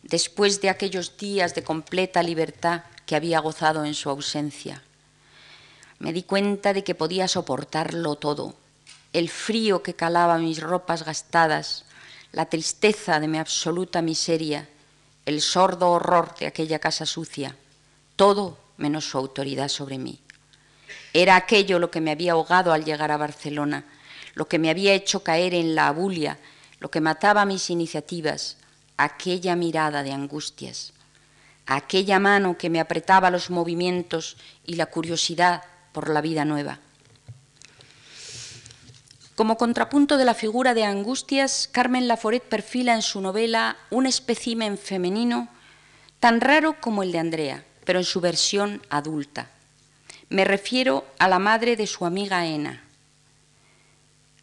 Después de aquellos días de completa libertad que había gozado en su ausencia, me di cuenta de que podía soportarlo todo, el frío que calaba mis ropas gastadas, la tristeza de mi absoluta miseria, el sordo horror de aquella casa sucia, todo menos su autoridad sobre mí. Era aquello lo que me había ahogado al llegar a Barcelona, lo que me había hecho caer en la abulia, lo que mataba mis iniciativas, aquella mirada de angustias, aquella mano que me apretaba los movimientos y la curiosidad por la vida nueva. Como contrapunto de la figura de Angustias, Carmen Laforet perfila en su novela un espécimen femenino tan raro como el de Andrea, pero en su versión adulta. Me refiero a la madre de su amiga Ena.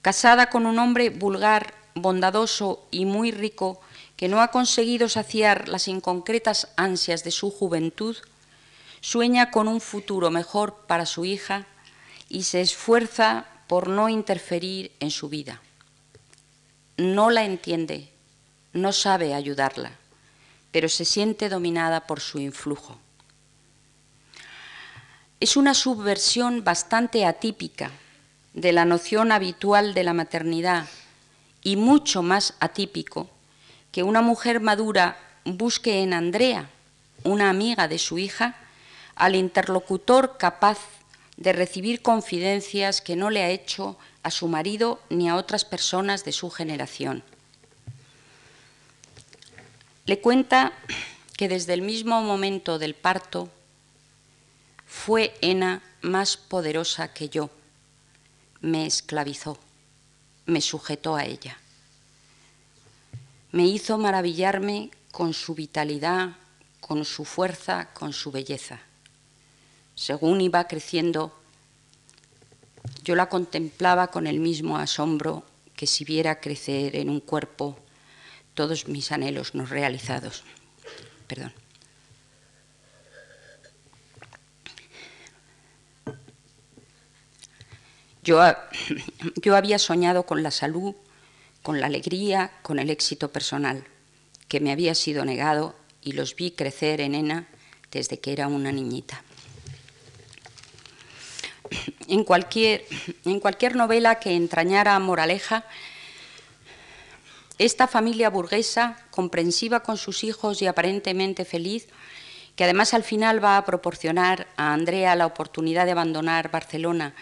Casada con un hombre vulgar, bondadoso y muy rico, que no ha conseguido saciar las inconcretas ansias de su juventud, sueña con un futuro mejor para su hija y se esfuerza por no interferir en su vida. No la entiende, no sabe ayudarla, pero se siente dominada por su influjo. Es una subversión bastante atípica de la noción habitual de la maternidad y mucho más atípico que una mujer madura busque en Andrea, una amiga de su hija, al interlocutor capaz de recibir confidencias que no le ha hecho a su marido ni a otras personas de su generación. Le cuenta que desde el mismo momento del parto fue Ena más poderosa que yo. Me esclavizó, me sujetó a ella. Me hizo maravillarme con su vitalidad, con su fuerza, con su belleza. Según iba creciendo, yo la contemplaba con el mismo asombro que si viera crecer en un cuerpo todos mis anhelos no realizados. Perdón. Yo, yo había soñado con la salud, con la alegría, con el éxito personal, que me había sido negado y los vi crecer en Ena desde que era una niñita. En cualquier, novela que entrañara moraleja, esta familia burguesa, comprensiva con sus hijos y aparentemente feliz, que además al final va a proporcionar a Andrea la oportunidad de abandonar Barcelona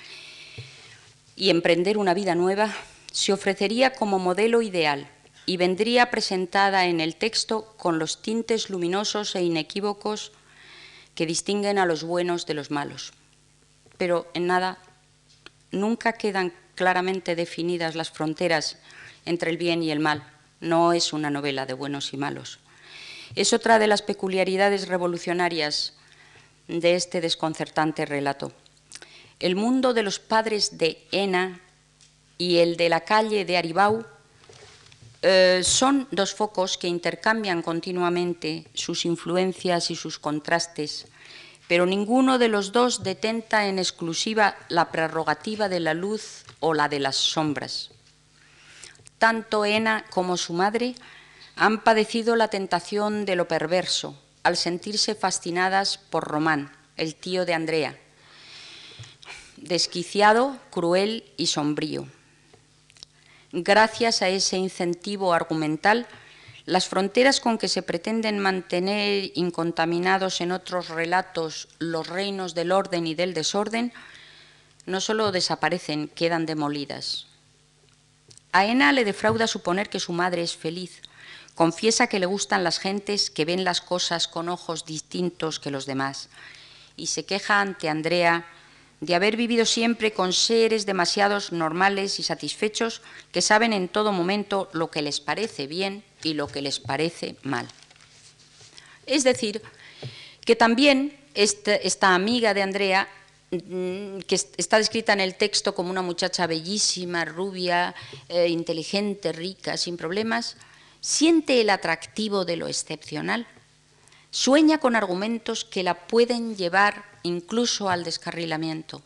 y emprender una vida nueva, se ofrecería como modelo ideal y vendría presentada en el texto con los tintes luminosos e inequívocos que distinguen a los buenos de los malos. Pero en nada, nunca quedan claramente definidas las fronteras entre el bien y el mal. No es una novela de buenos y malos. Es otra de las peculiaridades revolucionarias de este desconcertante relato. El mundo de los padres de Ena y el de la calle de Aribau eh, son dos focos que intercambian continuamente sus influencias y sus contrastes, pero ninguno de los dos detenta en exclusiva la prerrogativa de la luz o la de las sombras. Tanto Ena como su madre han padecido la tentación de lo perverso al sentirse fascinadas por Román, el tío de Andrea, desquiciado, cruel y sombrío. Gracias a ese incentivo argumental, las fronteras con que se pretenden mantener incontaminados en otros relatos los reinos del orden y del desorden, no solo desaparecen, quedan demolidas. A Ena le defrauda suponer que su madre es feliz. Confiesa que le gustan las gentes que ven las cosas con ojos distintos que los demás. Y se queja ante Andrea de haber vivido siempre con seres demasiados normales y satisfechos que saben en todo momento lo que les parece bien y lo que les parece mal. Es decir, que también esta, amiga de Andrea, mm, que está descrita en el texto como una muchacha bellísima, rubia, eh, inteligente, rica, sin problemas, siente el atractivo de lo excepcional, sueña con argumentos que la pueden llevar incluso al descarrilamiento,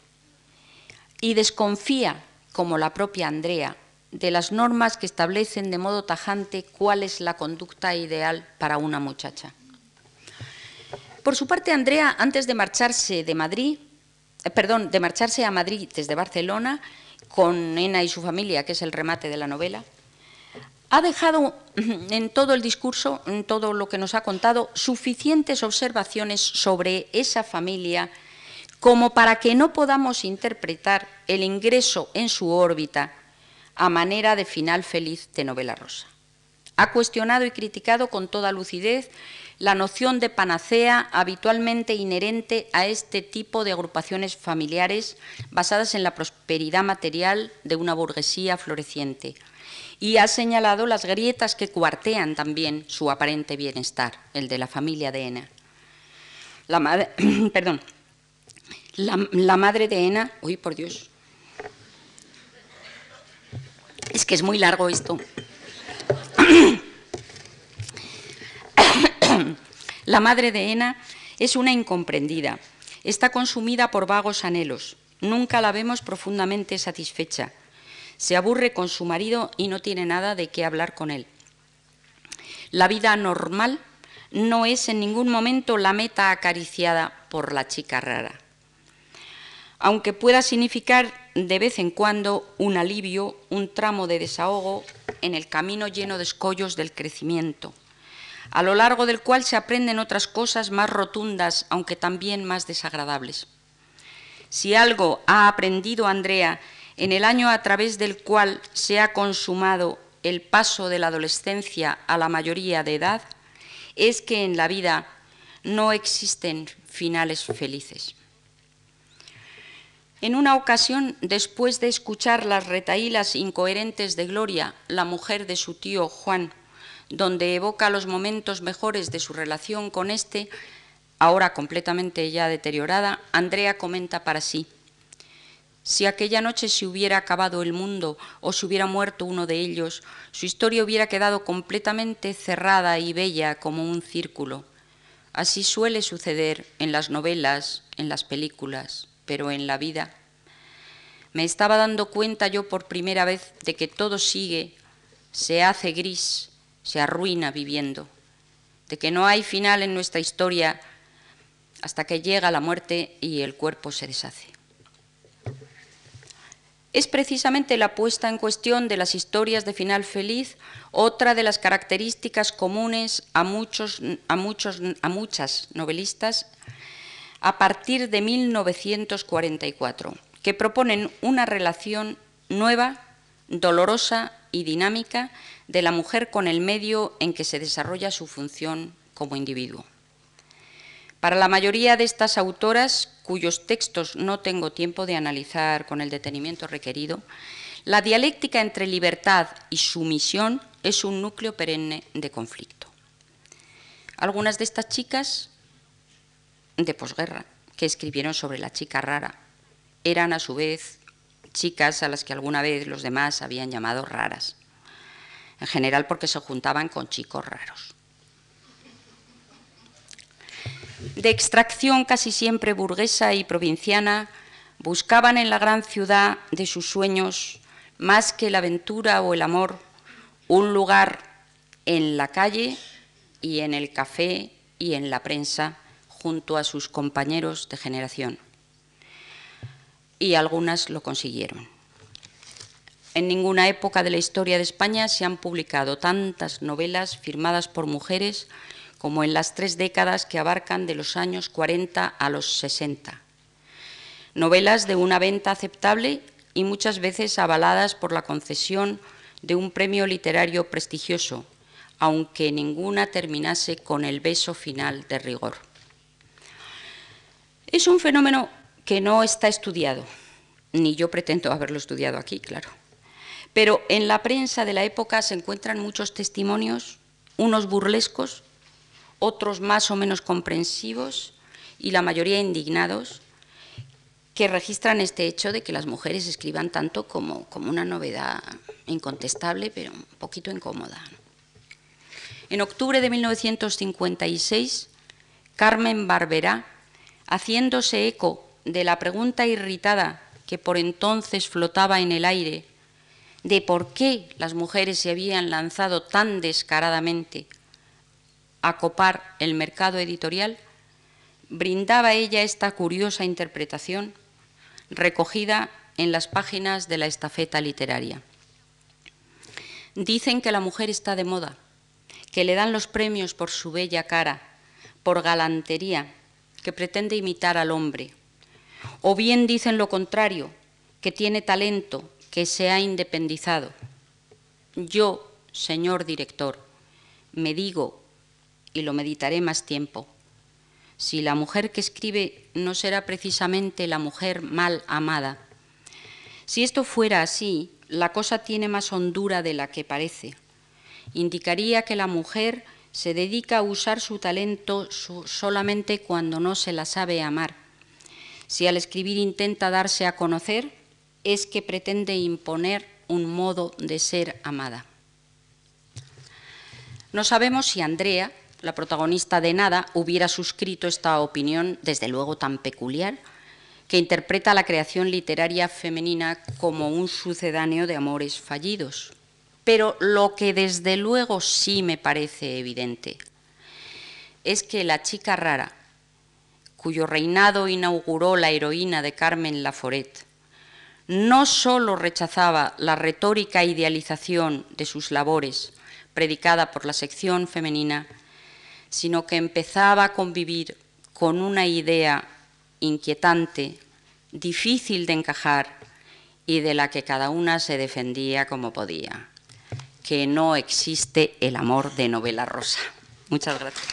y desconfía, como la propia Andrea, de las normas que establecen de modo tajante cuál es la conducta ideal para una muchacha. Por su parte, Andrea, antes de marcharse de Madrid, eh, perdón, de marcharse a Madrid desde Barcelona, con Ena y su familia, que es el remate de la novela, ha dejado en todo el discurso, en todo lo que nos ha contado, suficientes observaciones sobre esa familia como para que no podamos interpretar el ingreso en su órbita a manera de final feliz de novela rosa. Ha cuestionado y criticado con toda lucidez la noción de panacea habitualmente inherente a este tipo de agrupaciones familiares basadas en la prosperidad material de una burguesía floreciente y ha señalado las grietas que cuartean también su aparente bienestar, el de la familia de Ena. La madre, perdón, la, madre de Ena, uy, por Dios, es que es muy largo esto. La madre de Ena es una incomprendida, está consumida por vagos anhelos, nunca la vemos profundamente satisfecha, se aburre con su marido y no tiene nada de qué hablar con él. La vida normal no es en ningún momento la meta acariciada por la chica rara aunque pueda significar de vez en cuando un alivio, un tramo de desahogo en el camino lleno de escollos del crecimiento, a lo largo del cual se aprenden otras cosas más rotundas, aunque también más desagradables. Si algo ha aprendido Andrea en el año a través del cual se ha consumado el paso de la adolescencia a la mayoría de edad, es que en la vida no existen finales felices. En una ocasión, después de escuchar las retaílas incoherentes de Gloria, la mujer de su tío Juan, donde evoca los momentos mejores de su relación con éste, ahora completamente ya deteriorada, Andrea comenta para sí, si aquella noche se hubiera acabado el mundo o se hubiera muerto uno de ellos, su historia hubiera quedado completamente cerrada y bella como un círculo. Así suele suceder en las novelas, en las películas pero en la vida. Me estaba dando cuenta yo por primera vez de que todo sigue, se hace gris, se arruina viviendo, de que no hay final en nuestra historia hasta que llega la muerte y el cuerpo se deshace. Es precisamente la puesta en cuestión de las historias de final feliz otra de las características comunes a, muchos, a, muchos, a muchas novelistas a partir de 1944, que proponen una relación nueva, dolorosa y dinámica de la mujer con el medio en que se desarrolla su función como individuo. Para la mayoría de estas autoras, cuyos textos no tengo tiempo de analizar con el detenimiento requerido, la dialéctica entre libertad y sumisión es un núcleo perenne de conflicto. Algunas de estas chicas de posguerra que escribieron sobre la chica rara. Eran a su vez chicas a las que alguna vez los demás habían llamado raras, en general porque se juntaban con chicos raros. De extracción casi siempre burguesa y provinciana, buscaban en la gran ciudad de sus sueños, más que la aventura o el amor, un lugar en la calle y en el café y en la prensa junto a sus compañeros de generación. Y algunas lo consiguieron. En ninguna época de la historia de España se han publicado tantas novelas firmadas por mujeres como en las tres décadas que abarcan de los años 40 a los 60. Novelas de una venta aceptable y muchas veces avaladas por la concesión de un premio literario prestigioso, aunque ninguna terminase con el beso final de rigor. Es un fenómeno que no está estudiado, ni yo pretendo haberlo estudiado aquí, claro. Pero en la prensa de la época se encuentran muchos testimonios, unos burlescos, otros más o menos comprensivos y la mayoría indignados, que registran este hecho de que las mujeres escriban tanto como, como una novedad incontestable, pero un poquito incómoda. En octubre de 1956, Carmen Barberá, haciéndose eco de la pregunta irritada que por entonces flotaba en el aire de por qué las mujeres se habían lanzado tan descaradamente a copar el mercado editorial, brindaba ella esta curiosa interpretación recogida en las páginas de la estafeta literaria. Dicen que la mujer está de moda, que le dan los premios por su bella cara, por galantería, que pretende imitar al hombre. O bien dicen lo contrario, que tiene talento, que se ha independizado. Yo, señor director, me digo, y lo meditaré más tiempo, si la mujer que escribe no será precisamente la mujer mal amada. Si esto fuera así, la cosa tiene más hondura de la que parece. Indicaría que la mujer se dedica a usar su talento solamente cuando no se la sabe amar. Si al escribir intenta darse a conocer, es que pretende imponer un modo de ser amada. No sabemos si Andrea, la protagonista de Nada, hubiera suscrito esta opinión, desde luego tan peculiar, que interpreta la creación literaria femenina como un sucedáneo de amores fallidos. Pero lo que desde luego sí me parece evidente es que la chica rara, cuyo reinado inauguró la heroína de Carmen Laforet, no sólo rechazaba la retórica idealización de sus labores predicada por la sección femenina, sino que empezaba a convivir con una idea inquietante, difícil de encajar y de la que cada una se defendía como podía, que no existe el amor de novela rosa. Muchas gracias.